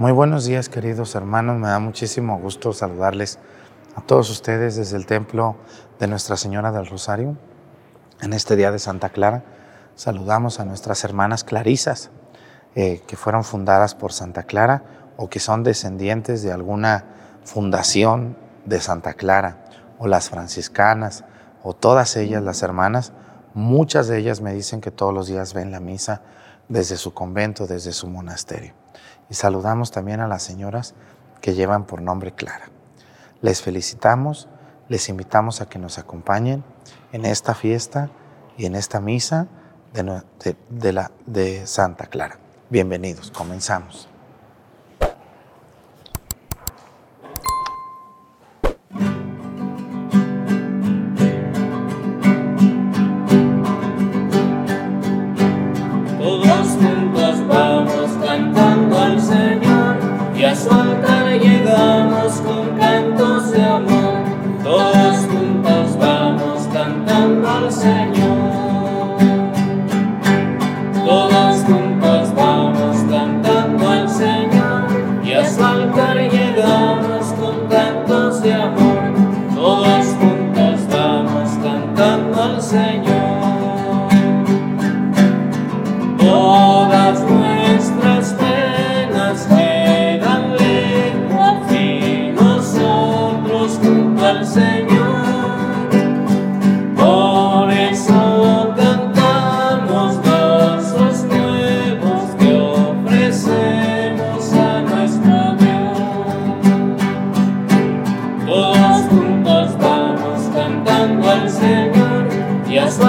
Muy buenos días queridos hermanos, me da muchísimo gusto saludarles a todos ustedes desde el templo de Nuestra Señora del Rosario. En este día de Santa Clara saludamos a nuestras hermanas clarisas eh, que fueron fundadas por Santa Clara o que son descendientes de alguna fundación de Santa Clara o las franciscanas o todas ellas las hermanas. Muchas de ellas me dicen que todos los días ven la misa desde su convento, desde su monasterio. Y saludamos también a las señoras que llevan por nombre Clara. Les felicitamos, les invitamos a que nos acompañen en esta fiesta y en esta misa de, de Santa Clara. Bienvenidos, comenzamos. cantando al Señor y a su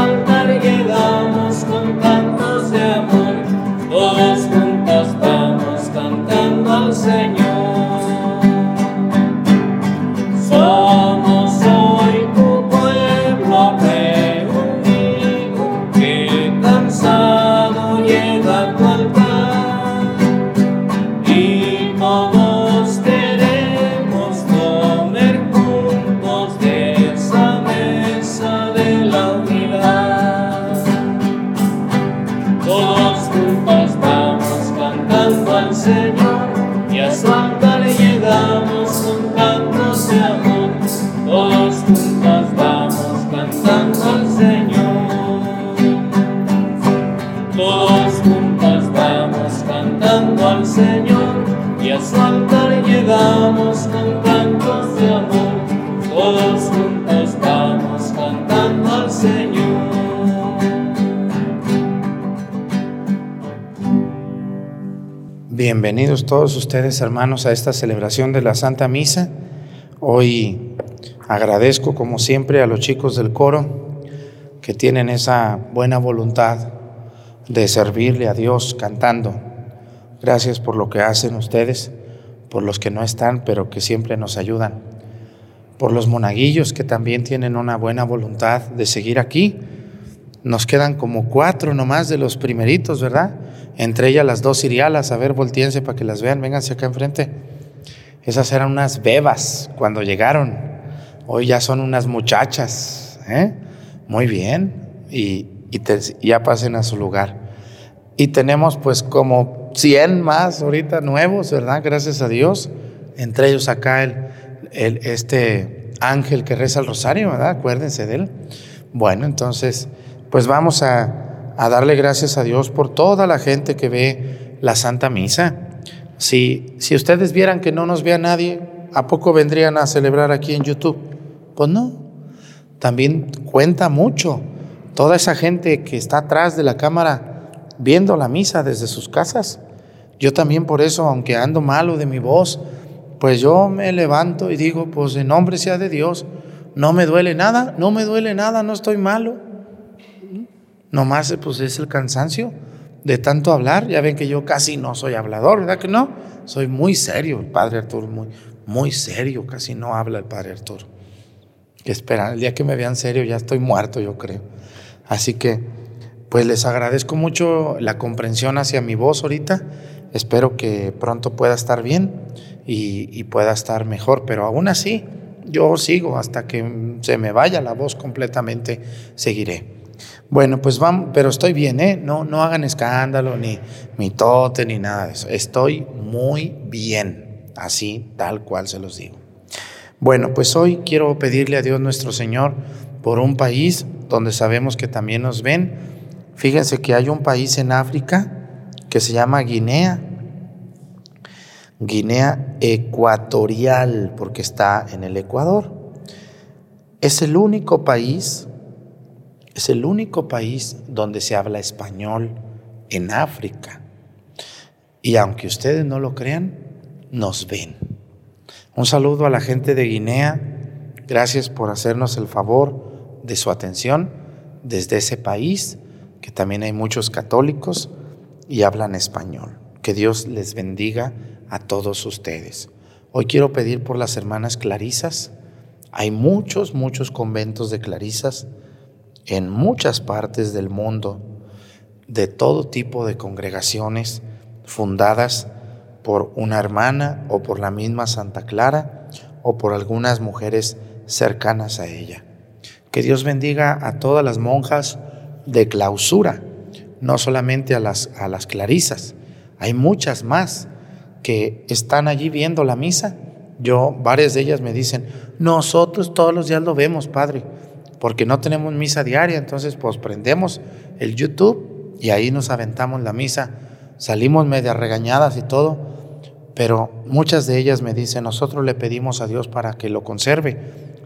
Bienvenidos todos ustedes, hermanos, a esta celebración de la Santa Misa. Hoy agradezco, como siempre, a los chicos del coro que tienen esa buena voluntad de servirle a Dios cantando. Gracias por lo que hacen ustedes, por los que no están, pero que siempre nos ayudan. Por los monaguillos que también tienen una buena voluntad de seguir aquí. Nos quedan como cuatro nomás de los primeritos, ¿verdad? entre ellas las dos sirialas, a ver, volteense para que las vean, vénganse acá enfrente. Esas eran unas bebas cuando llegaron, hoy ya son unas muchachas, ¿eh? muy bien, y, ya pasen a su lugar. Y tenemos pues como 100 más ahorita nuevos, ¿verdad? Gracias a Dios. Entre ellos acá el, el, este ángel que reza el rosario, ¿verdad? Acuérdense de él. Bueno, entonces, pues vamos a a darle gracias a Dios por toda la gente que ve la Santa Misa. Si, si ustedes vieran que no nos vea nadie, ¿a poco vendrían a celebrar aquí en YouTube? Pues no. También cuenta mucho toda esa gente que está atrás de la cámara viendo la misa desde sus casas. Yo también por eso, aunque ando malo de mi voz, pues yo me levanto y digo, pues en nombre sea de Dios, no me duele nada, no me duele nada, no estoy malo. Nomás pues es el cansancio de tanto hablar. Ya ven que yo casi no soy hablador, ¿verdad que no? Soy muy serio, el padre Arturo, muy, muy serio, casi no habla el padre Arturo. Que espera, el día que me vean serio ya estoy muerto, yo creo. Así que, pues les agradezco mucho la comprensión hacia mi voz ahorita. Espero que pronto pueda estar bien y, y pueda estar mejor, pero aún así, yo sigo hasta que se me vaya la voz completamente, seguiré. Bueno, pues vamos, pero estoy bien, ¿eh? No, no hagan escándalo, ni mitote, ni nada de eso. Estoy muy bien, así, tal cual se los digo. Bueno, pues hoy quiero pedirle a Dios nuestro Señor por un país donde sabemos que también nos ven. Fíjense que hay un país en África que se llama Guinea, Guinea Ecuatorial, porque está en el Ecuador. Es el único país, es el único país donde se habla español en África. Y aunque ustedes no lo crean, nos ven. Un saludo a la gente de Guinea. Gracias por hacernos el favor de su atención desde ese país, que también hay muchos católicos y hablan español. Que Dios les bendiga a todos ustedes. Hoy quiero pedir por las hermanas clarisas. Hay muchos, muchos conventos de clarisas en muchas partes del mundo, de todo tipo de congregaciones fundadas por una hermana o por la misma Santa Clara o por algunas mujeres cercanas a ella. Que Dios bendiga a todas las monjas de clausura, no solamente a las, a las clarisas, hay muchas más que están allí viendo la misa. Yo, varias de ellas me dicen, nosotros todos los días lo vemos, Padre, porque no tenemos misa diaria, entonces pues prendemos el YouTube y ahí nos aventamos la misa. Salimos media regañadas y todo, pero muchas de ellas me dicen, nosotros le pedimos a Dios para que lo conserve,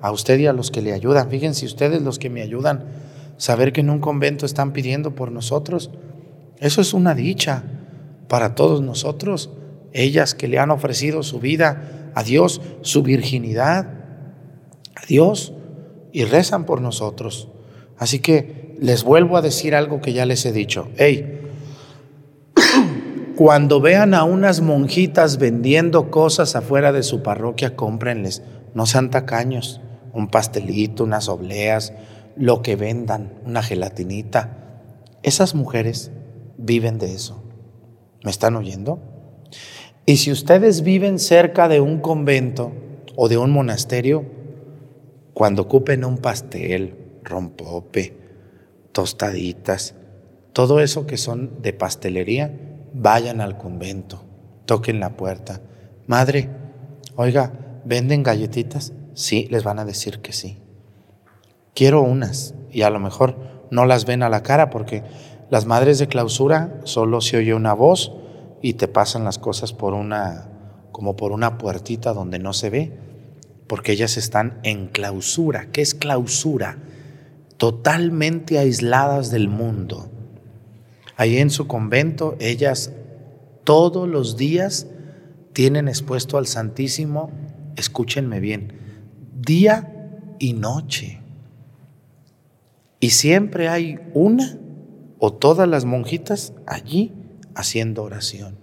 a usted y a los que le ayudan. Fíjense ustedes los que me ayudan, saber que en un convento están pidiendo por nosotros, eso es una dicha para todos nosotros. Ellas que le han ofrecido su vida a Dios, su virginidad a Dios y rezan por nosotros. Así que les vuelvo a decir algo que ya les he dicho. Hey, cuando vean a unas monjitas vendiendo cosas afuera de su parroquia, cómprenles. No sean tacaños. Un pastelito, unas obleas, lo que vendan, una gelatinita. Esas mujeres viven de eso. ¿Me están oyendo? Y si ustedes viven cerca de un convento o de un monasterio, cuando ocupen un pastel, rompope, tostaditas, todo eso que son de pastelería, vayan al convento, toquen la puerta. Madre, oiga, ¿venden galletitas? Sí, les van a decir que sí. Quiero unas y a lo mejor no las ven a la cara porque las madres de clausura solo se oye una voz y te pasan las cosas por una como por una puertita donde no se ve, porque ellas están en clausura. ¿Qué es clausura? Totalmente aisladas del mundo. Ahí en su convento, ellas todos los días tienen expuesto al Santísimo, escúchenme bien, día y noche. Y siempre hay una o todas las monjitas allí haciendo oración.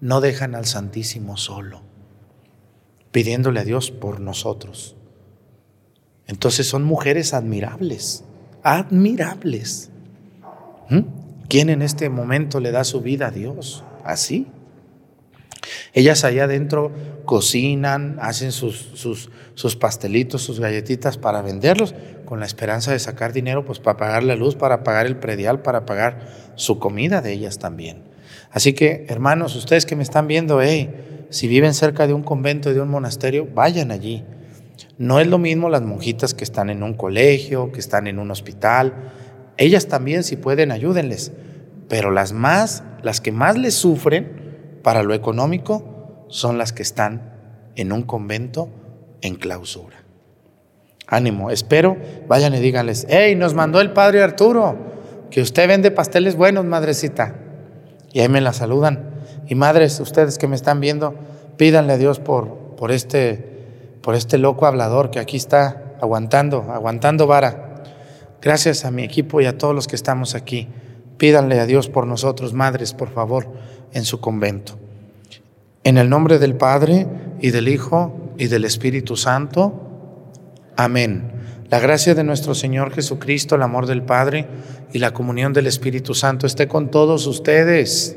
No dejan al Santísimo solo, pidiéndole a Dios por nosotros. Entonces son mujeres admirables, admirables. ¿Mm? ¿Quién en este momento le da su vida a Dios? Así. Ellas allá adentro cocinan, hacen sus, sus, pastelitos, sus galletitas para venderlos, con la esperanza de sacar dinero, pues para pagar la luz, para pagar el predial, para pagar su comida de ellas también. Así que, hermanos, ustedes que me están viendo, hey, si viven cerca de un convento, de un monasterio, vayan allí. No es lo mismo las monjitas que están en un colegio, que están en un hospital, ellas también, si pueden, ayúdenles. Pero las más, las que más les sufren para lo económico son las que están en un convento en clausura. Ánimo, espero, vayan y díganles, hey, nos mandó el padre Arturo, que usted vende pasteles buenos, madrecita. Y ahí me la saludan. Y madres, ustedes que me están viendo, pídanle a Dios por, por, este, por este loco hablador que aquí está aguantando, aguantando vara. Gracias a mi equipo y a todos los que estamos aquí. Pídanle a Dios por nosotros, madres, por favor, en su convento. En el nombre del Padre y del Hijo y del Espíritu Santo. Amén. La gracia de nuestro Señor Jesucristo, el amor del Padre y la comunión del Espíritu Santo esté con todos ustedes.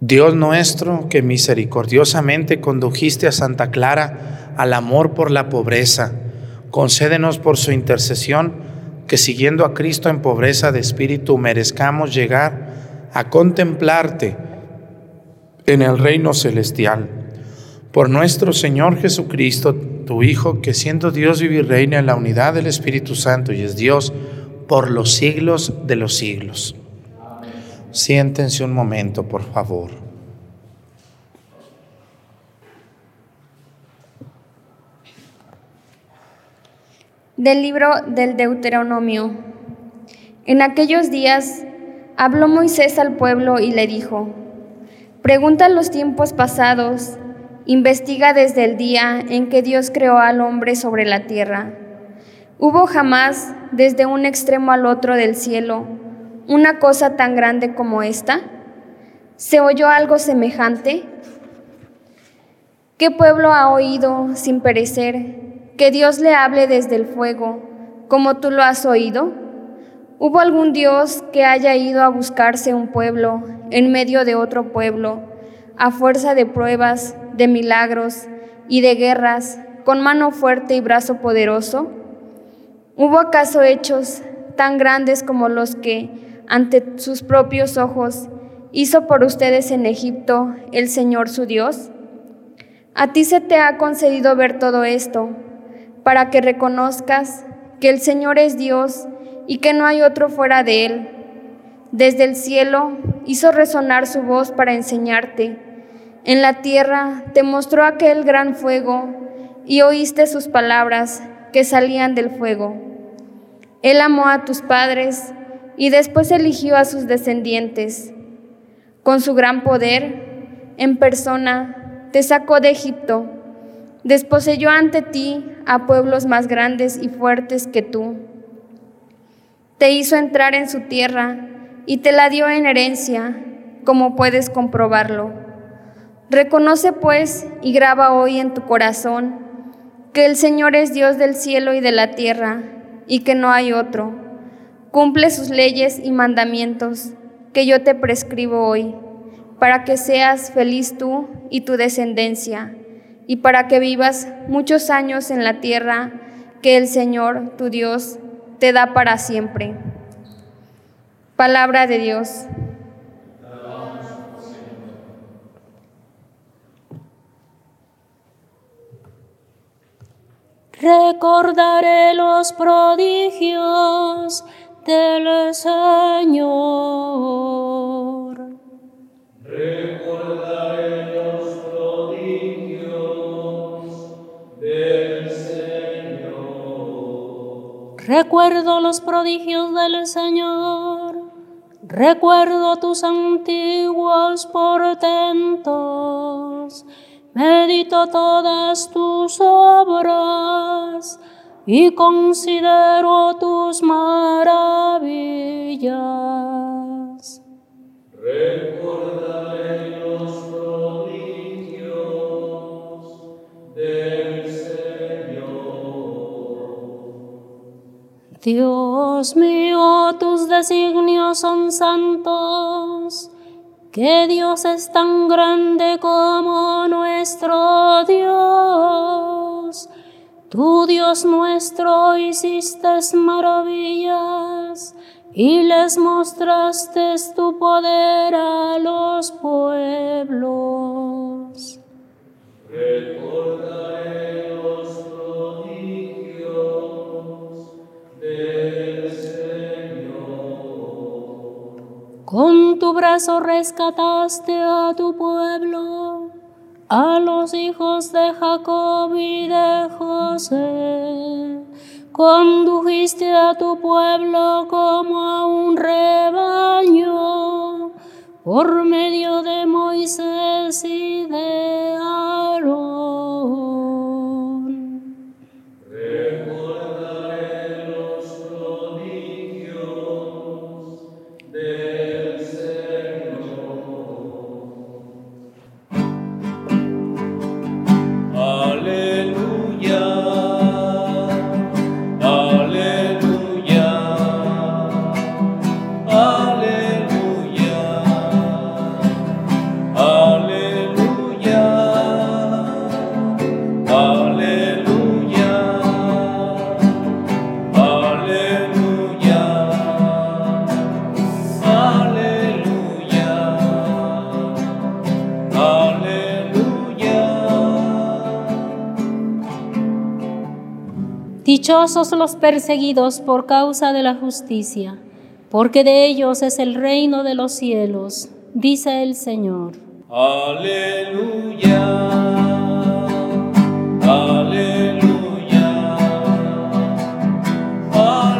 Dios nuestro, que misericordiosamente condujiste a Santa Clara al amor por la pobreza, concédenos por su intercesión que siguiendo a Cristo en pobreza de espíritu merezcamos llegar a contemplarte en el reino celestial. Por nuestro Señor Jesucristo, tu Hijo, que siendo Dios vive y reina en la unidad del Espíritu Santo y es Dios por los siglos de los siglos. Siéntense un momento, por favor. Del libro del Deuteronomio. En aquellos días habló Moisés al pueblo y le dijo, Pregunta los tiempos pasados, investiga desde el día en que Dios creó al hombre sobre la tierra. ¿Hubo jamás desde un extremo al otro del cielo una cosa tan grande como esta? ¿Se oyó algo semejante? ¿Qué pueblo ha oído sin perecer que Dios le hable desde el fuego, como tú lo has oído? ¿Hubo algún Dios que haya ido a buscarse un pueblo en medio de otro pueblo, a fuerza de pruebas, de milagros y de guerras, con mano fuerte y brazo poderoso? ¿Hubo acaso hechos tan grandes como los que ante sus propios ojos hizo por ustedes en Egipto el Señor su Dios? A ti se te ha concedido ver todo esto, para que reconozcas que el Señor es Dios y que no hay otro fuera de Él. Desde el cielo hizo resonar su voz para enseñarte. En la tierra te mostró aquel gran fuego y oíste sus palabras que salían del fuego. Él amó a tus padres y después eligió a sus descendientes. Con su gran poder, en persona, te sacó de Egipto, desposeyó ante ti a pueblos más grandes y fuertes que tú. Te hizo entrar en su tierra y te la dio en herencia, como puedes comprobarlo. Reconoce pues y graba hoy en tu corazón que el Señor es Dios del cielo y de la tierra y que no hay otro Cumple sus leyes y mandamientos que yo te prescribo hoy, para que seas feliz tú y tu descendencia, y para que vivas muchos años en la tierra que el Señor, tu Dios, te da para siempre. Palabra de Dios. Recordaré los prodigios del Señor. Recordaré los prodigios del Señor. Recuerdo los prodigios del Señor. Recuerdo tus antiguos portentos. Medito todas tus obras y considero tus maravillas. Dios mío, tus designios son santos, que Dios es tan grande como nuestro Dios. Tu Dios nuestro hiciste maravillas y les mostraste tu poder a los pueblos. Con tu brazo rescataste a tu pueblo, a los hijos de Jacob y de José. Condujiste a tu pueblo como a un rebaño por medio de Moisés y de Aarón. Dichosos los perseguidos por causa de la justicia, porque de ellos es el reino de los cielos, dice el Señor. Aleluya. Aleluya. Aleluya.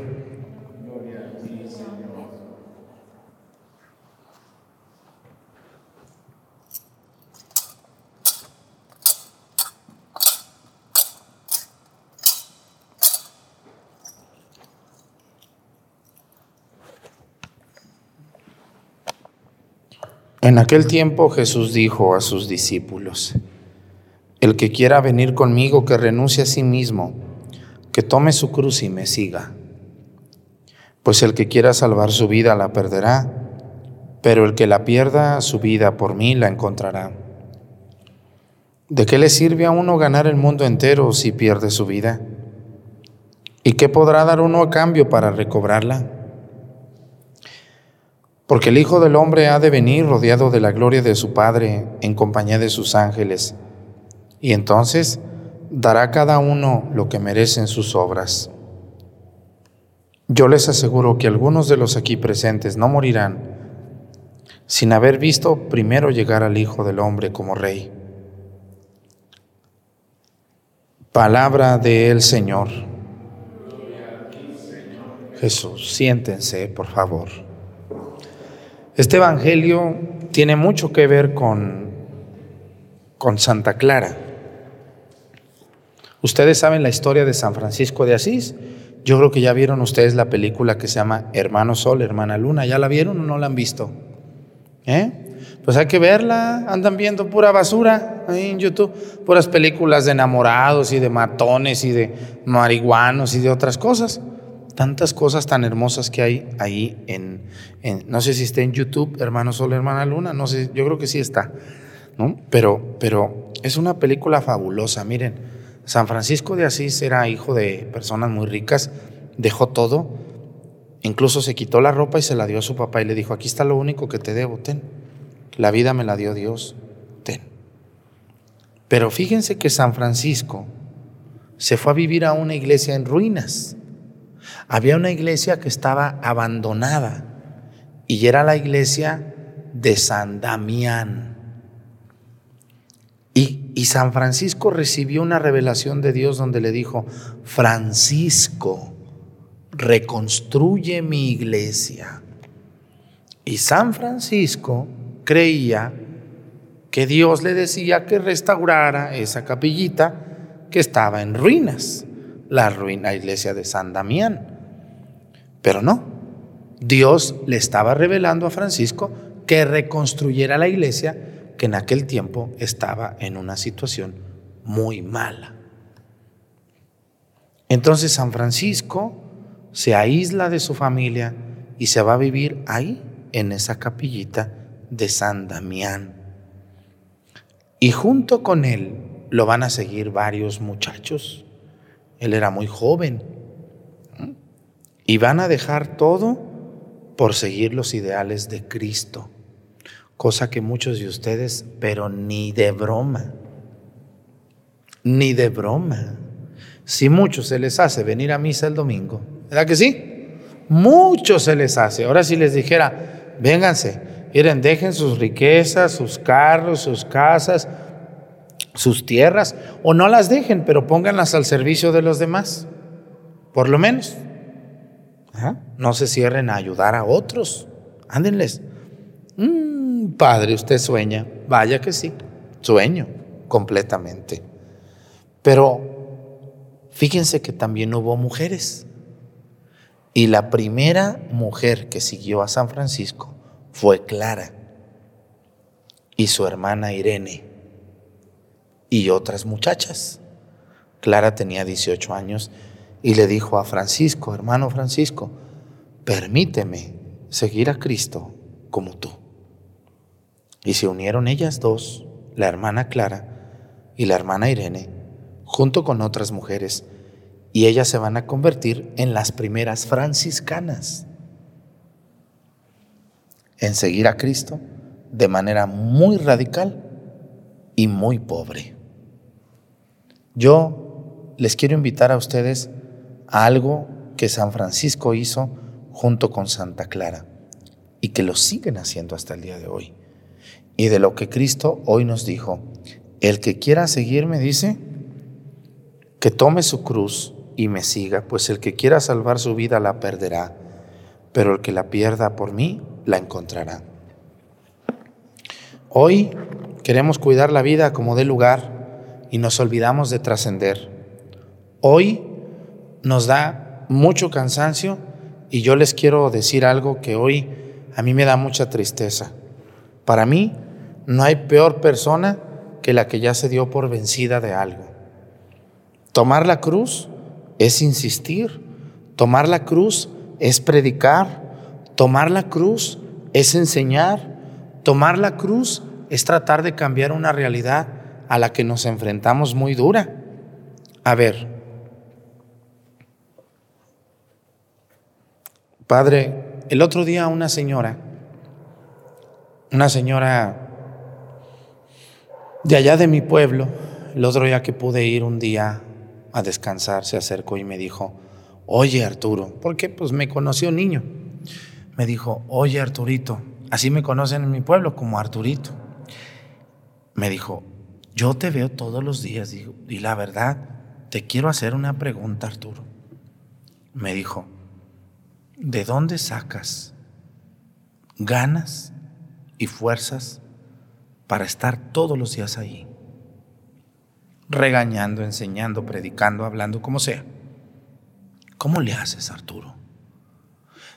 En aquel tiempo Jesús dijo a sus discípulos, El que quiera venir conmigo, que renuncie a sí mismo, que tome su cruz y me siga. Pues el que quiera salvar su vida la perderá, pero el que la pierda su vida por mí la encontrará. ¿De qué le sirve a uno ganar el mundo entero si pierde su vida? ¿Y qué podrá dar uno a cambio para recobrarla? Porque el Hijo del Hombre ha de venir rodeado de la gloria de su Padre en compañía de sus ángeles, y entonces dará cada uno lo que merecen sus obras. Yo les aseguro que algunos de los aquí presentes no morirán sin haber visto primero llegar al Hijo del Hombre como Rey. Palabra del Señor. Jesús, siéntense, por favor. Este Evangelio tiene mucho que ver con, con Santa Clara. Ustedes saben la historia de San Francisco de Asís. Yo creo que ya vieron ustedes la película que se llama Hermano Sol, Hermana Luna. ¿Ya la vieron o no la han visto? ¿Eh? Pues hay que verla. Andan viendo pura basura ahí en YouTube. Puras películas de enamorados y de matones y de marihuanos y de otras cosas tantas cosas tan hermosas que hay ahí en, no sé si está en YouTube, hermano Sol, hermana Luna, no sé, yo creo que sí está, ¿no? Pero, pero es una película fabulosa, miren, San Francisco de Asís era hijo de personas muy ricas, dejó todo, incluso se quitó la ropa y se la dio a su papá y le dijo, aquí está lo único que te debo, ten, la vida me la dio Dios, ten. Pero fíjense que San Francisco se fue a vivir a una iglesia en ruinas. Había una iglesia que estaba abandonada y era la iglesia de San Damián. Y, San Francisco recibió una revelación de Dios donde le dijo, Francisco, reconstruye mi iglesia. Y San Francisco creía que Dios le decía que restaurara esa capillita que estaba en ruinas, la ruina iglesia de San Damián. Pero no, Dios le estaba revelando a Francisco que reconstruyera la iglesia que en aquel tiempo estaba en una situación muy mala. Entonces San Francisco se aísla de su familia y se va a vivir ahí, en esa capillita de San Damián. Y junto con él lo van a seguir varios muchachos. Él era muy joven. Y van a dejar todo por seguir los ideales de Cristo. Cosa que muchos de ustedes, pero ni de broma, ni de broma. Si muchos se les hace venir a misa el domingo, ¿verdad que sí? Muchos se les hace. Ahora si les dijera, vénganse, miren, dejen sus riquezas, sus carros, sus casas, sus tierras, o no las dejen, pero pónganlas al servicio de los demás, por lo menos. No se cierren a ayudar a otros, ándenles. Mm, padre, usted sueña, vaya que sí, sueño completamente. Pero fíjense que también hubo mujeres. Y la primera mujer que siguió a San Francisco fue Clara y su hermana Irene y otras muchachas. Clara tenía 18 años y le dijo a Francisco, hermano Francisco, permíteme seguir a Cristo como tú. Y se unieron ellas dos, la hermana Clara y la hermana Irene, junto con otras mujeres, y ellas se van a convertir en las primeras franciscanas en seguir a Cristo de manera muy radical y muy pobre. Yo les quiero invitar a ustedes a algo que San Francisco hizo junto con Santa Clara y que lo siguen haciendo hasta el día de hoy. Y de lo que Cristo hoy nos dijo, el que quiera seguirme dice, que tome su cruz y me siga, pues el que quiera salvar su vida la perderá, pero el que la pierda por mí la encontrará. Hoy queremos cuidar la vida como de lugar y nos olvidamos de trascender. Hoy nos da mucho cansancio y yo les quiero decir algo que hoy a mí me da mucha tristeza. Para mí no hay peor persona que la que ya se dio por vencida de algo. Tomar la cruz es insistir, tomar la cruz es predicar, tomar la cruz es enseñar, tomar la cruz es tratar de cambiar una realidad a la que nos enfrentamos muy dura. A ver, Padre, el otro día una señora, una señora de allá de mi pueblo, el otro día que pude ir un día a descansar, se acercó y me dijo, oye Arturo, porque pues me conoció niño, me dijo, oye Arturito, así me conocen en mi pueblo como Arturito, me dijo, yo te veo todos los días y la verdad, te quiero hacer una pregunta, Arturo. Me dijo, ¿de dónde sacas ganas y fuerzas para estar todos los días ahí? Regañando, enseñando, predicando, hablando, como sea. ¿Cómo le haces, Arturo?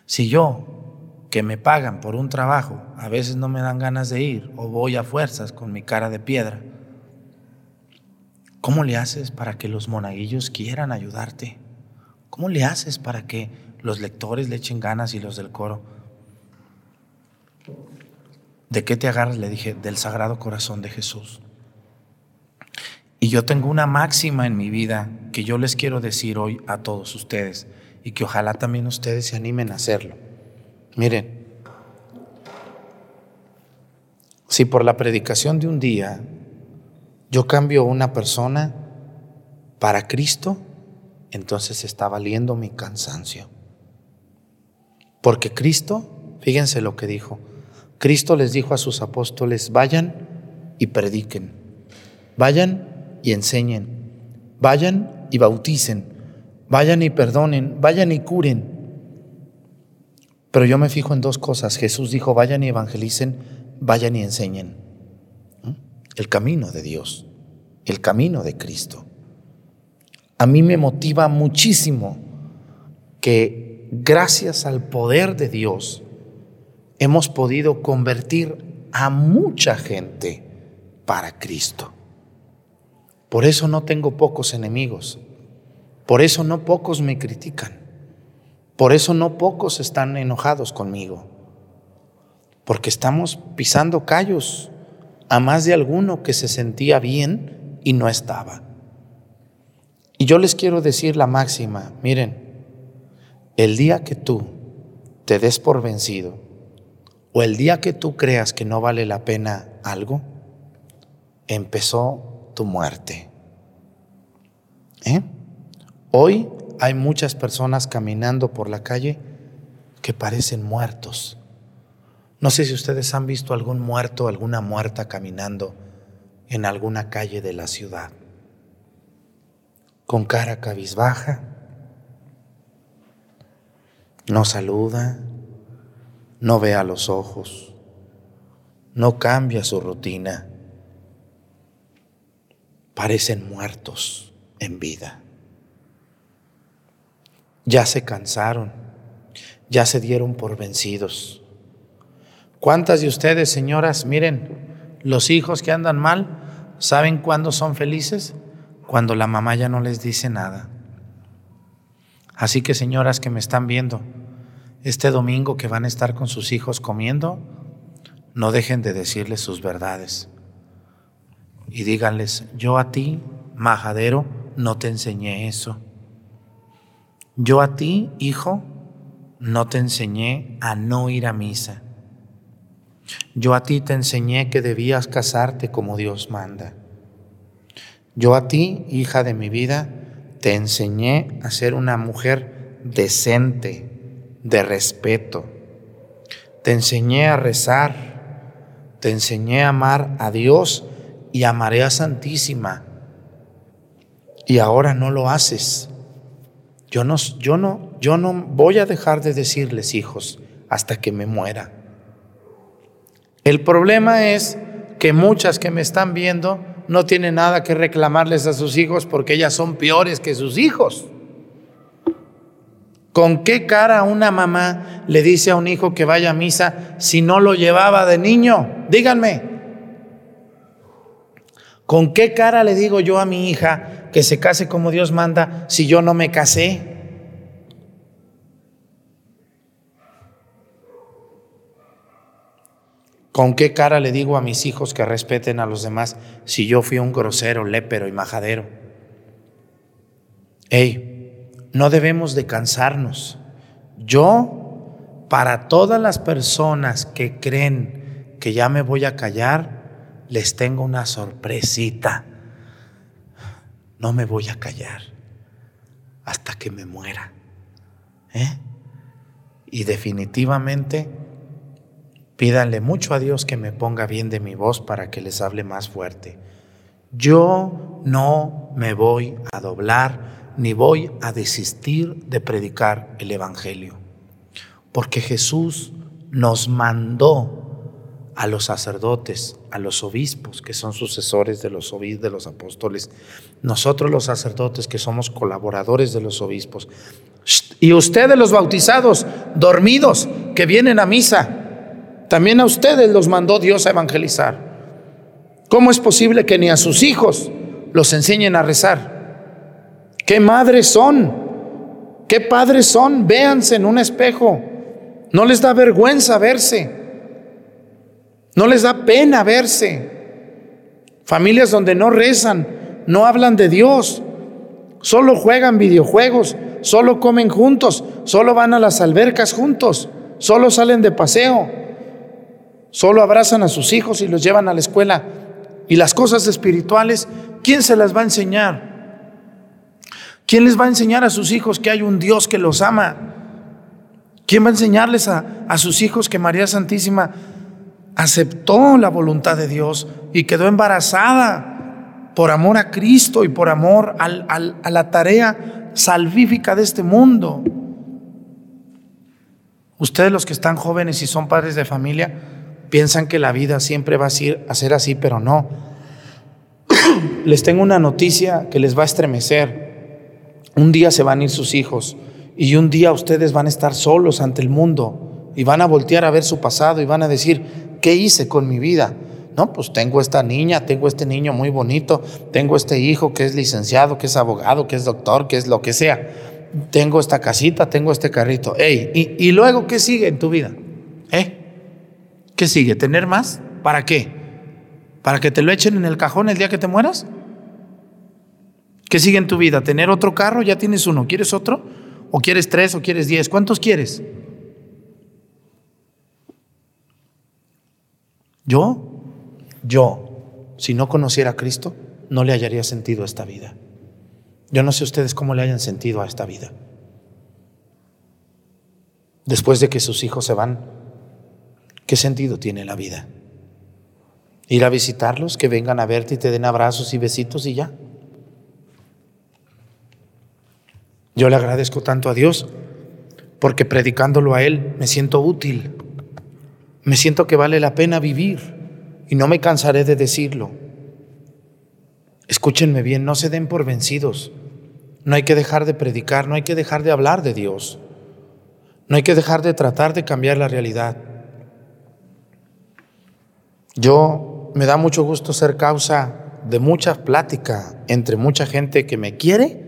Si yo, que me pagan por un trabajo, a veces no me dan ganas de ir o voy a fuerzas con mi cara de piedra, ¿Cómo le haces para que los monaguillos quieran ayudarte? ¿Cómo le haces para que los lectores le echen ganas y los del coro? ¿De qué te agarras? Le dije, del Sagrado Corazón de Jesús. Y yo tengo una máxima en mi vida que yo les quiero decir hoy a todos ustedes y que ojalá también ustedes se animen a hacerlo. Miren, si por la predicación de un día yo cambio una persona para Cristo, entonces está valiendo mi cansancio. Porque Cristo, fíjense lo que dijo, Cristo les dijo a sus apóstoles, vayan y prediquen, vayan y enseñen, vayan y bauticen, vayan y perdonen, vayan y curen. Pero yo me fijo en dos cosas. Jesús dijo, vayan y evangelicen, vayan y enseñen. El camino de Dios, el camino de Cristo. A mí me motiva muchísimo que gracias al poder de Dios hemos podido convertir a mucha gente para Cristo. Por eso no tengo pocos enemigos. Por eso no pocos me critican. Por eso no pocos están enojados conmigo. Porque estamos pisando callos a más de alguno que se sentía bien y no estaba. Y yo les quiero decir la máxima, miren, el día que tú te des por vencido o el día que tú creas que no vale la pena algo, empezó tu muerte. ¿Eh? Hoy hay muchas personas caminando por la calle que parecen muertos. No sé si ustedes han visto algún muerto, alguna muerta caminando en alguna calle de la ciudad, con cara cabizbaja, no saluda, no ve a los ojos, no cambia su rutina, parecen muertos en vida ya se cansaron, ya se dieron por vencidos. ¿Cuántas de ustedes, señoras, miren, los hijos que andan mal, ¿saben cuándo son felices? Cuando la mamá ya no les dice nada. Así que, señoras que me están viendo, este domingo que van a estar con sus hijos comiendo, no dejen de decirles sus verdades. Y díganles, yo a ti, majadero, no te enseñé eso. Yo a ti, hijo, no te enseñé a no ir a misa. Yo a ti te enseñé que debías casarte como Dios manda. Yo a ti, hija de mi vida, te enseñé a ser una mujer decente, de respeto. Te enseñé a rezar, te enseñé a amar a Dios y a María Santísima. Y ahora no lo haces. Yo no, yo no, yo no voy a dejar de decirles hijos hasta que me muera. El problema es que muchas que me están viendo no tienen nada que reclamarles a sus hijos porque ellas son peores que sus hijos. ¿Con qué cara una mamá le dice a un hijo que vaya a misa si no lo llevaba de niño? Díganme. ¿Con qué cara le digo yo a mi hija que se case como Dios manda si yo no me casé? ¿Con qué cara le digo a mis hijos que respeten a los demás si yo fui un grosero, lépero y majadero? Ey, no debemos de cansarnos. Yo, para todas las personas que creen que ya me voy a callar, les tengo una sorpresita no me voy a callar hasta que me muera. ¿eh? Y definitivamente pídanle mucho a Dios que me ponga bien de mi voz para que les hable más fuerte. Yo no me voy a doblar ni voy a desistir de predicar el Evangelio, porque Jesús nos mandó a los sacerdotes, a los obispos, que son sucesores de los obispos, de los apóstoles, nosotros los sacerdotes, que somos colaboradores de los obispos, y ustedes los bautizados, dormidos, que vienen a misa, también a ustedes los mandó Dios a evangelizar. ¿Cómo es posible que ni a sus hijos los enseñen a rezar? ¿Qué madres son? ¿Qué padres son? Véanse en un espejo. No les da vergüenza verse. No les da pena verse. Familias donde no rezan, no hablan de Dios, solo juegan videojuegos, solo comen juntos, solo van a las albercas juntos, solo salen de paseo, solo abrazan a sus hijos y los llevan a la escuela. Y las cosas espirituales, ¿quién se las va a enseñar? ¿Quién les va a enseñar a sus hijos que hay un Dios que los ama? ¿Quién va a enseñarles a, a sus hijos que María Santísima aceptó la voluntad de Dios y quedó embarazada por amor a Cristo y por amor a la tarea salvífica de este mundo. Ustedes los que están jóvenes y son padres de familia piensan que la vida siempre va a ser así, pero no. les tengo una noticia que les va a estremecer. Un día se van a ir sus hijos y un día ustedes van a estar solos ante el mundo y van a voltear a ver su pasado y van a decir, ¿qué hice con mi vida? No, pues tengo esta niña, tengo este niño muy bonito, tengo este hijo que es licenciado, que es abogado, que es doctor, que es lo que sea. Tengo esta casita, tengo este carrito. Ey, ¿y, y luego qué sigue en tu vida? ¿Eh? ¿Qué sigue? ¿Tener más? ¿Para qué? ¿Para que te lo echen en el cajón el día que te mueras? ¿Qué sigue en tu vida? ¿Tener otro carro? Ya tienes uno. ¿Quieres otro? ¿O quieres tres? ¿O quieres diez? ¿Cuántos quieres? Yo, yo, si no conociera a Cristo, no le hallaría sentido a esta vida. Yo no sé ustedes cómo le hayan sentido a esta vida. Después de que sus hijos se van, ¿qué sentido tiene la vida? Ir a visitarlos, que vengan a verte y te den abrazos y besitos y ya. Yo le agradezco tanto a Dios porque predicándolo a Él me siento útil. Me siento que vale la pena vivir y no me cansaré de decirlo. Escúchenme bien, no se den por vencidos. No hay que dejar de predicar, no hay que dejar de hablar de Dios. No hay que dejar de tratar de cambiar la realidad. Yo me da mucho gusto ser causa de mucha plática entre mucha gente que me quiere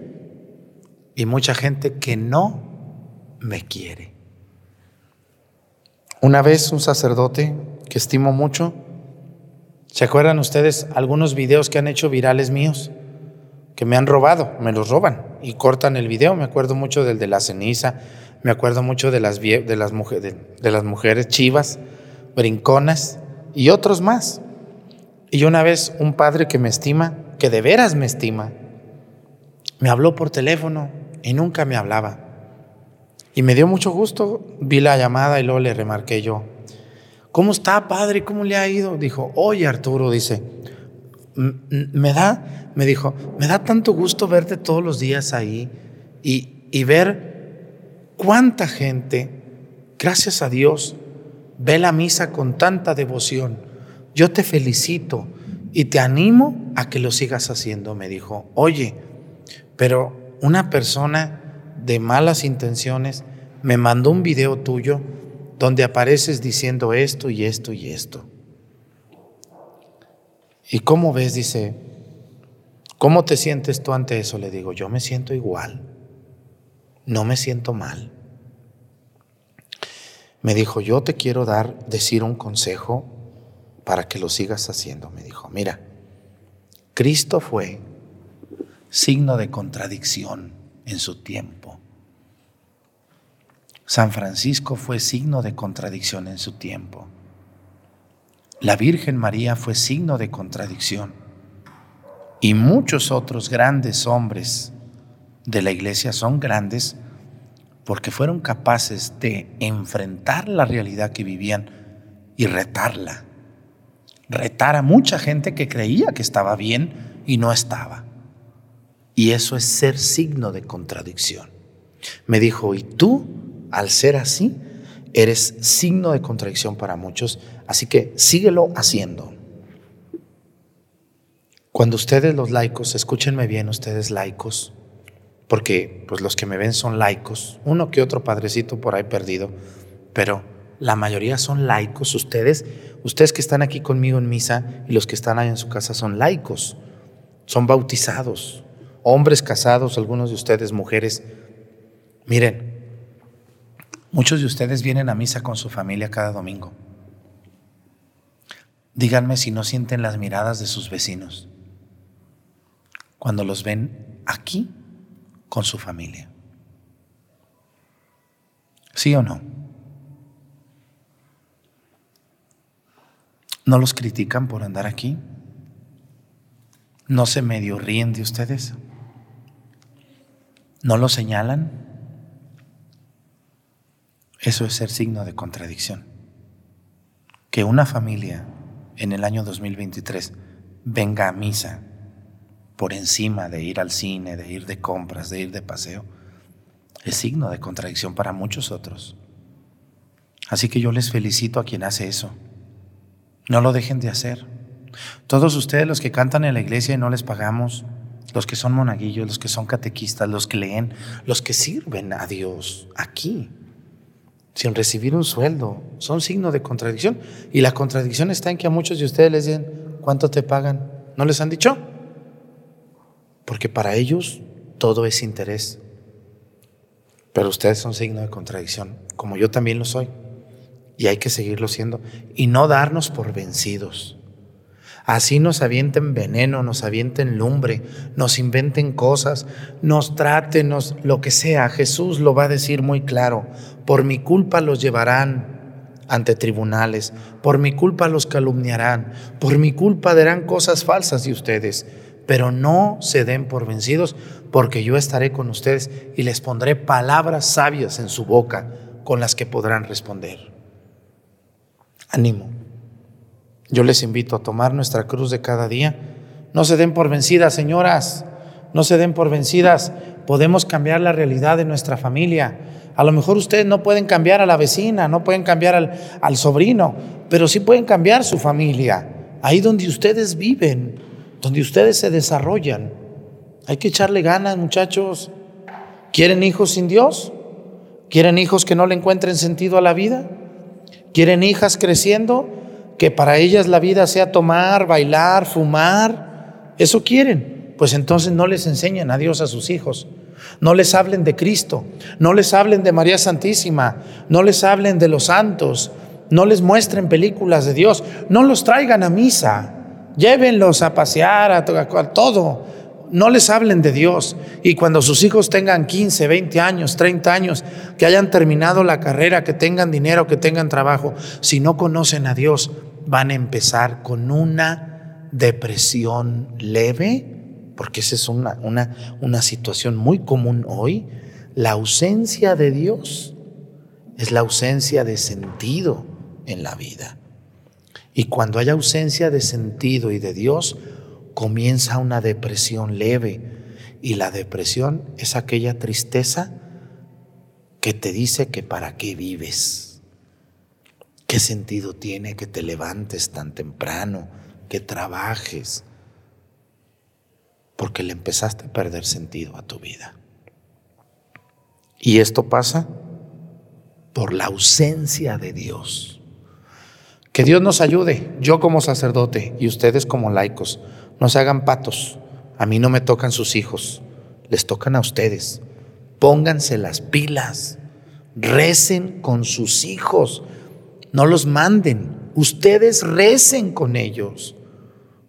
y mucha gente que no me quiere. Una vez un sacerdote que estimo mucho, ¿se acuerdan ustedes algunos videos que han hecho virales míos? Que me han robado, me los roban y cortan el video. Me acuerdo mucho del de la ceniza, me acuerdo mucho de las, de mujeres, de las mujeres chivas, brinconas y otros más. Y una vez un padre que me estima, que de veras me estima, me habló por teléfono y nunca me hablaba. Y me dio mucho gusto, vi la llamada y luego le remarqué yo, ¿cómo está padre? ¿Cómo le ha ido? Dijo, oye Arturo, dice, me da, me dijo, me da tanto gusto verte todos los días ahí y, y ver cuánta gente, gracias a Dios, ve la misa con tanta devoción. Yo te felicito y te animo a que lo sigas haciendo, me dijo. Oye, pero una persona de malas intenciones me mandó un video tuyo donde apareces diciendo esto y esto y esto. ¿Y cómo ves? Dice, ¿cómo te sientes tú ante eso? Le digo, yo me siento igual, no me siento mal. Me dijo, yo te quiero dar, decir un consejo para que lo sigas haciendo. Me dijo, mira, Cristo fue signo de contradicción en su tiempo. San Francisco fue signo de contradicción en su tiempo. La Virgen María fue signo de contradicción. Y muchos otros grandes hombres de la iglesia son grandes porque fueron capaces de enfrentar la realidad que vivían y retarla. Retar a mucha gente que creía que estaba bien y no estaba. Y eso es ser signo de contradicción. Me dijo, y tú, al ser así, eres signo de contradicción para muchos, así que síguelo haciendo. Cuando ustedes los laicos, escúchenme bien ustedes laicos, porque pues los que me ven son laicos, uno que otro padrecito por ahí perdido, pero la mayoría son laicos, ustedes, ustedes que están aquí conmigo en misa y los que están ahí en su casa son laicos, son bautizados, hombres casados, algunos de ustedes mujeres, miren, muchos de ustedes vienen a misa con su familia cada domingo. Díganme si no sienten las miradas de sus vecinos cuando los ven aquí con su familia. ¿Sí o no? ¿No los critican por andar aquí? ¿No se medio ríen de ustedes? ¿No lo señalan? Eso es ser signo de contradicción. Que una familia en el año 2023 venga a misa por encima de ir al cine, de ir de compras, de ir de paseo, es signo de contradicción para muchos otros. Así que yo les felicito a quien hace eso. No lo dejen de hacer. Todos ustedes los que cantan en la iglesia y no les pagamos, los que son monaguillos, los que son catequistas, los que leen, los que sirven a Dios aquí, sin recibir un sueldo, son signo de contradicción. Y la contradicción está en que a muchos de ustedes les dicen, ¿cuánto te pagan? ¿No les han dicho? Porque para ellos todo es interés. Pero ustedes son signo de contradicción, como yo también lo soy. Y hay que seguirlo siendo. Y no darnos por vencidos. Así nos avienten veneno, nos avienten lumbre, nos inventen cosas, nos traten, nos, lo que sea. Jesús lo va a decir muy claro. Por mi culpa los llevarán ante tribunales, por mi culpa los calumniarán, por mi culpa dirán cosas falsas de ustedes. Pero no se den por vencidos, porque yo estaré con ustedes y les pondré palabras sabias en su boca con las que podrán responder. Ánimo. Yo les invito a tomar nuestra cruz de cada día. No se den por vencidas, señoras. No se den por vencidas. Podemos cambiar la realidad de nuestra familia. A lo mejor ustedes no pueden cambiar a la vecina, no pueden cambiar al sobrino, pero sí pueden cambiar su familia. Ahí donde ustedes viven, donde ustedes se desarrollan. Hay que echarle ganas, muchachos. ¿Quieren hijos sin Dios? ¿Quieren hijos que no le encuentren sentido a la vida? ¿Quieren hijas creciendo? que para ellas la vida sea tomar, bailar, fumar, eso quieren, pues entonces no les enseñen a Dios a sus hijos. No les hablen de Cristo, no les hablen de María Santísima, no les hablen de los santos, no les muestren películas de Dios, no los traigan a misa, llévenlos a pasear, a, a todo, no les hablen de Dios. Y cuando sus hijos tengan 15, 20 años, 30 años, que hayan terminado la carrera, que tengan dinero, que tengan trabajo, si no conocen a Dios, van a empezar con una depresión leve, porque esa es una, una, una situación muy común hoy. La ausencia de Dios es la ausencia de sentido en la vida. Y cuando hay ausencia de sentido y de Dios, comienza una depresión leve. Y la depresión es aquella tristeza que te dice que para qué vives. ¿Qué sentido tiene que te levantes tan temprano, que trabajes? Porque le empezaste a perder sentido a tu vida. Y esto pasa por la ausencia de Dios. Que Dios nos ayude, yo como sacerdote y ustedes como laicos, no se hagan patos. A mí no me tocan sus hijos, les tocan a ustedes. Pónganse las pilas, recen con sus hijos, no los manden, ustedes recen con ellos.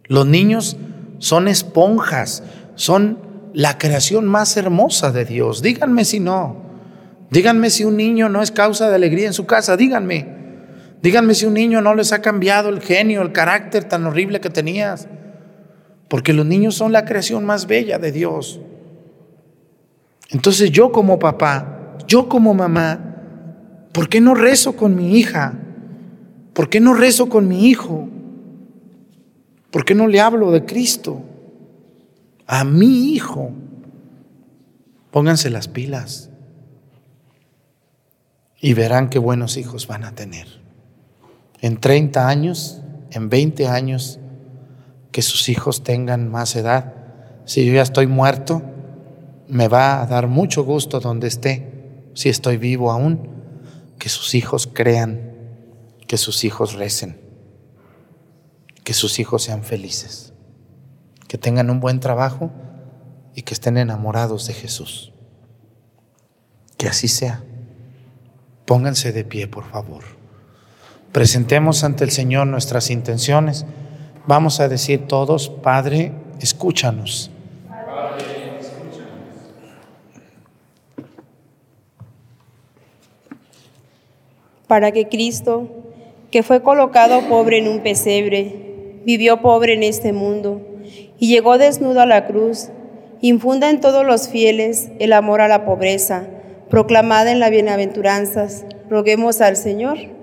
Los niños son esponjas, son la creación más hermosa de Dios. Díganme si no. Díganme si un niño no es causa de alegría en su casa. Díganme. Díganme si un niño no les ha cambiado el genio, el carácter tan horrible que tenías. Porque los niños son la creación más bella de Dios. Entonces yo como papá, yo como mamá, ¿por qué no rezo con mi hija? ¿Por qué no rezo con mi hijo? ¿Por qué no le hablo de Cristo? A mi hijo. Pónganse las pilas y verán qué buenos hijos van a tener. En 30 años, en 20 años, que sus hijos tengan más edad. Si yo ya estoy muerto, me va a dar mucho gusto donde esté, si estoy vivo aún, que sus hijos crean, que sus hijos recen, que sus hijos sean felices, que tengan un buen trabajo y que estén enamorados de Jesús. Que así sea. Pónganse de pie, por favor. Presentemos ante el Señor nuestras intenciones. Vamos a decir todos, Padre, escúchanos. Para que Cristo, que fue colocado pobre en un pesebre, vivió pobre en este mundo y llegó desnudo a la cruz, infunda en todos los fieles el amor a la pobreza, proclamada en las bienaventuranzas. Roguemos al Señor.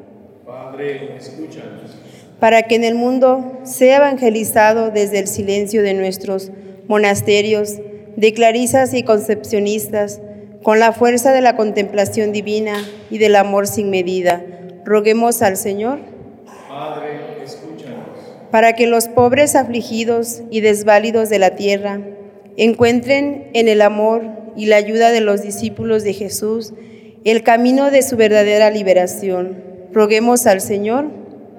Padre, escúchanos. para que en el mundo sea evangelizado desde el silencio de nuestros monasterios, de clarisas y concepcionistas, con la fuerza de la contemplación divina y del amor sin medida. Roguemos al Señor Padre, escúchanos. para que los pobres afligidos y desválidos de la tierra encuentren en el amor y la ayuda de los discípulos de Jesús el camino de su verdadera liberación. Roguemos al Señor.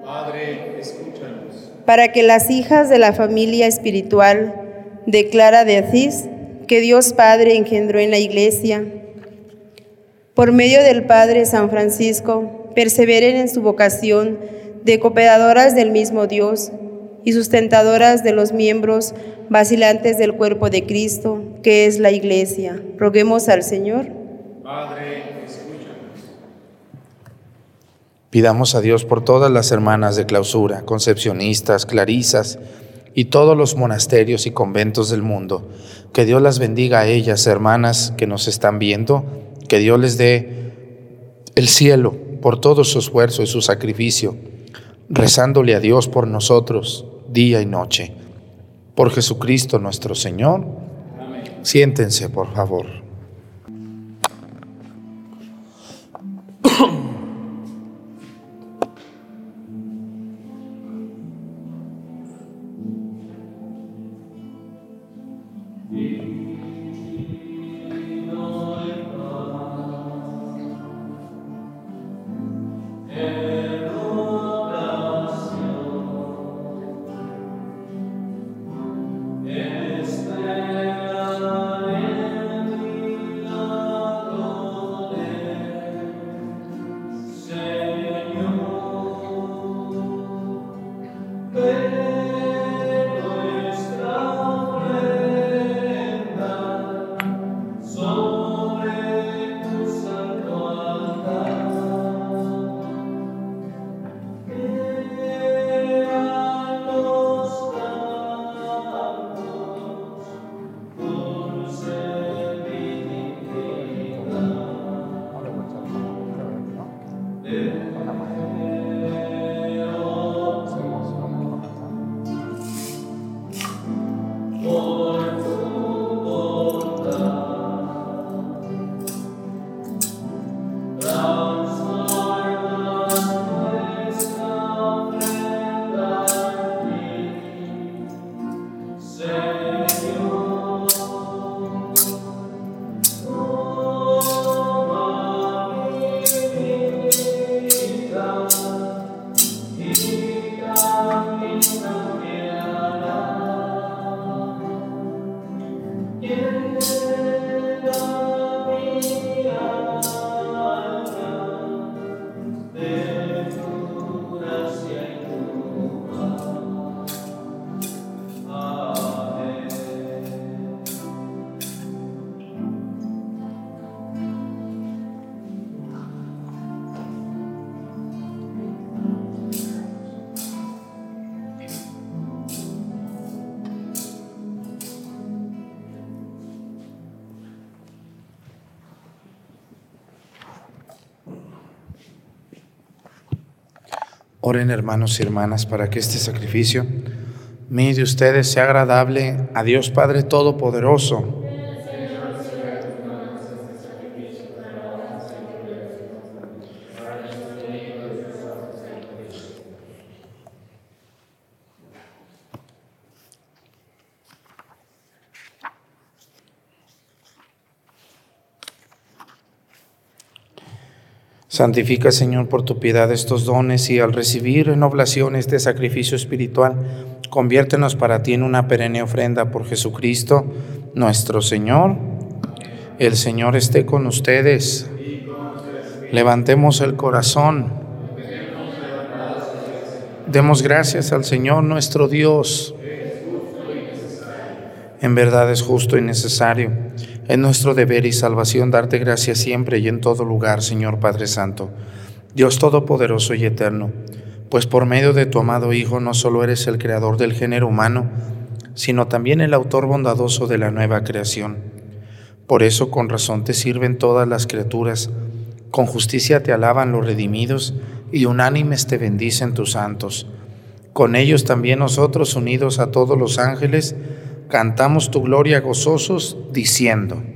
Padre, escúchanos. Para que las hijas de la familia espiritual de Clara de Asís, que Dios Padre engendró en la iglesia, por medio del Padre San Francisco, perseveren en su vocación de cooperadoras del mismo Dios y sustentadoras de los miembros vacilantes del cuerpo de Cristo, que es la iglesia. Roguemos al Señor. Padre. Pidamos a Dios por todas las hermanas de clausura, concepcionistas, clarisas y todos los monasterios y conventos del mundo. Que Dios las bendiga a ellas, hermanas que nos están viendo que Dios les dé el cielo por todo su esfuerzo y su sacrificio, rezándole a Dios por nosotros día y noche. Por Jesucristo nuestro Señor. Siéntense, por favor. Oren hermanos y hermanas para que este sacrificio mío de ustedes sea agradable a Dios Padre Todopoderoso. Santifica, Señor, por tu piedad estos dones y al recibir en oblación este sacrificio espiritual, conviértenos para ti en una perenne ofrenda por Jesucristo, nuestro Señor. El Señor esté con ustedes. Levantemos el corazón. Demos gracias al Señor nuestro Dios. En verdad es justo y necesario es nuestro deber y salvación darte gracias siempre y en todo lugar, Señor Padre Santo, Dios Todopoderoso y Eterno, pues por medio de tu amado Hijo no solo eres el creador del género humano, sino también el autor bondadoso de la nueva creación. Por eso con razón te sirven todas las criaturas, con justicia te alaban los redimidos y unánimes te bendicen tus santos. Con ellos también nosotros, unidos a todos los ángeles, cantamos tu gloria gozosos diciendo.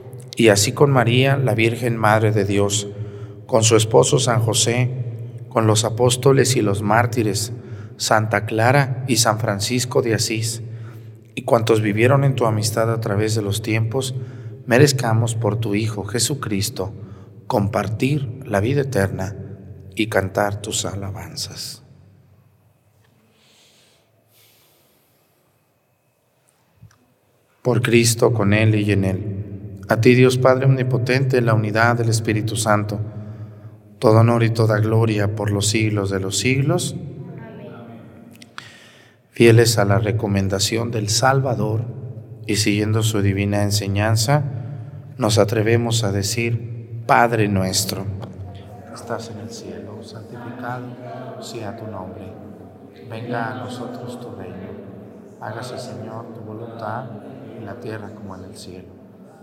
y así con María, la Virgen Madre de Dios, con su esposo San José, con los apóstoles y los mártires, Santa Clara y San Francisco de Asís, y cuantos vivieron en tu amistad a través de los tiempos, merezcamos por tu Hijo Jesucristo compartir la vida eterna y cantar tus alabanzas. Por Cristo, con Él y en Él. A ti Dios Padre Omnipotente, en la unidad del Espíritu Santo, todo honor y toda gloria por los siglos de los siglos. Fieles a la recomendación del Salvador y siguiendo su divina enseñanza, nos atrevemos a decir, Padre nuestro, estás en el cielo, santificado sea tu nombre. Venga a nosotros tu reino. Hágase, Señor, tu voluntad en la tierra como en el cielo.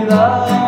vida.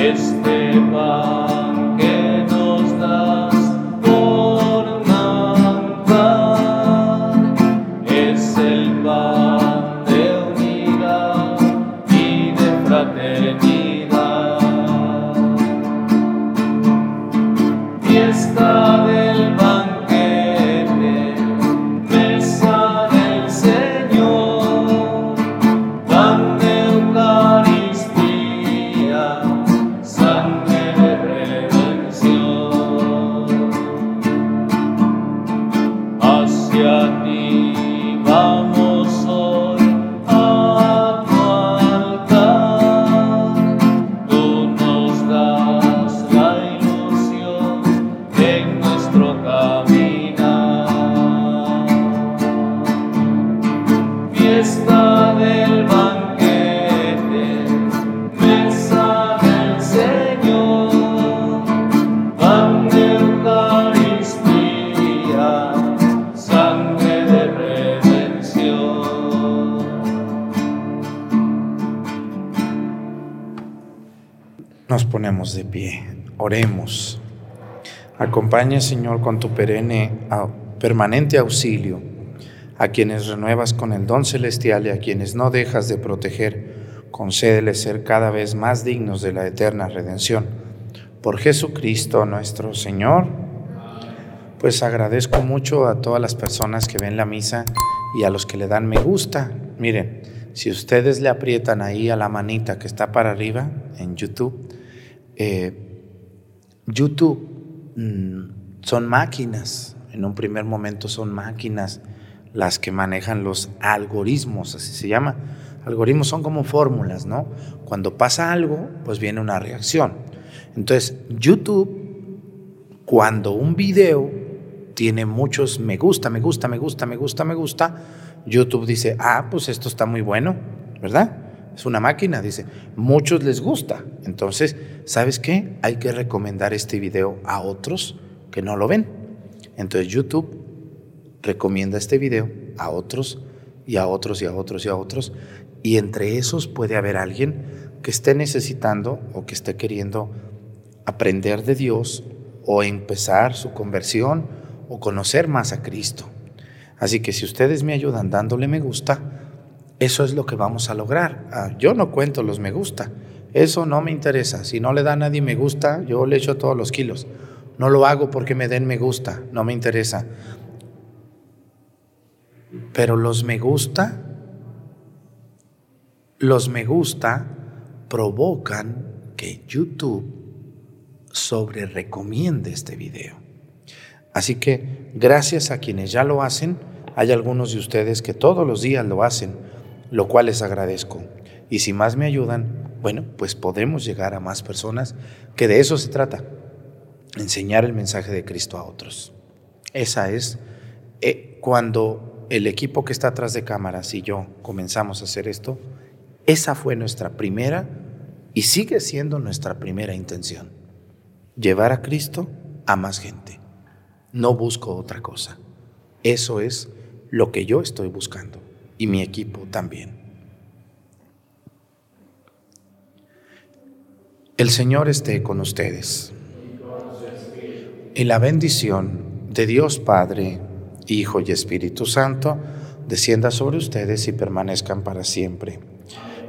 Este pan Acompaña, Señor, con tu perenne, permanente auxilio a quienes renuevas con el don celestial y a quienes no dejas de proteger. Concédeles ser cada vez más dignos de la eterna redención. Por Jesucristo nuestro Señor. Pues agradezco mucho a todas las personas que ven la misa y a los que le dan me gusta. Miren, si ustedes le aprietan ahí a la manita que está para arriba en YouTube, eh, YouTube son máquinas, en un primer momento son máquinas las que manejan los algoritmos, así se llama. Algoritmos son como fórmulas, ¿no? Cuando pasa algo, pues viene una reacción. Entonces, YouTube, cuando un video tiene muchos me gusta, me gusta, me gusta, me gusta, me gusta, YouTube dice, ah, pues esto está muy bueno, ¿verdad? Es una máquina, dice, muchos les gusta. Entonces, ¿sabes qué? Hay que recomendar este video a otros que no lo ven. Entonces, YouTube recomienda este video a otros y a otros y a otros y a otros. Y entre esos puede haber alguien que esté necesitando o que esté queriendo aprender de Dios o empezar su conversión o conocer más a Cristo. Así que si ustedes me ayudan dándole me gusta, eso es lo que vamos a lograr. Ah, yo no cuento los me gusta. Eso no me interesa. Si no le da a nadie me gusta, yo le echo todos los kilos. No lo hago porque me den me gusta. No me interesa. Pero los me gusta, los me gusta provocan que YouTube sobre recomiende este video. Así que gracias a quienes ya lo hacen, Hay algunos de ustedes que todos los días lo hacen, lo cual les agradezco. Y si más me ayudan, bueno, pues podemos llegar a más personas, que de eso se trata, enseñar el mensaje de Cristo a otros. Esa es eh, cuando el equipo que está atrás de cámaras y yo comenzamos a hacer esto, esa fue nuestra primera y sigue siendo nuestra primera intención, llevar a Cristo a más gente. No busco otra cosa. Eso es lo que yo estoy buscando y mi equipo también. El Señor esté con ustedes. Y la bendición de Dios Padre, Hijo y Espíritu Santo descienda sobre ustedes y permanezcan para siempre.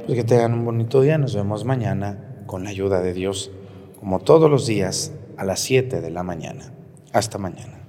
Pues que tengan un bonito día. Nos vemos mañana con la ayuda de Dios, como todos los días, a las 7 de la mañana. Hasta mañana.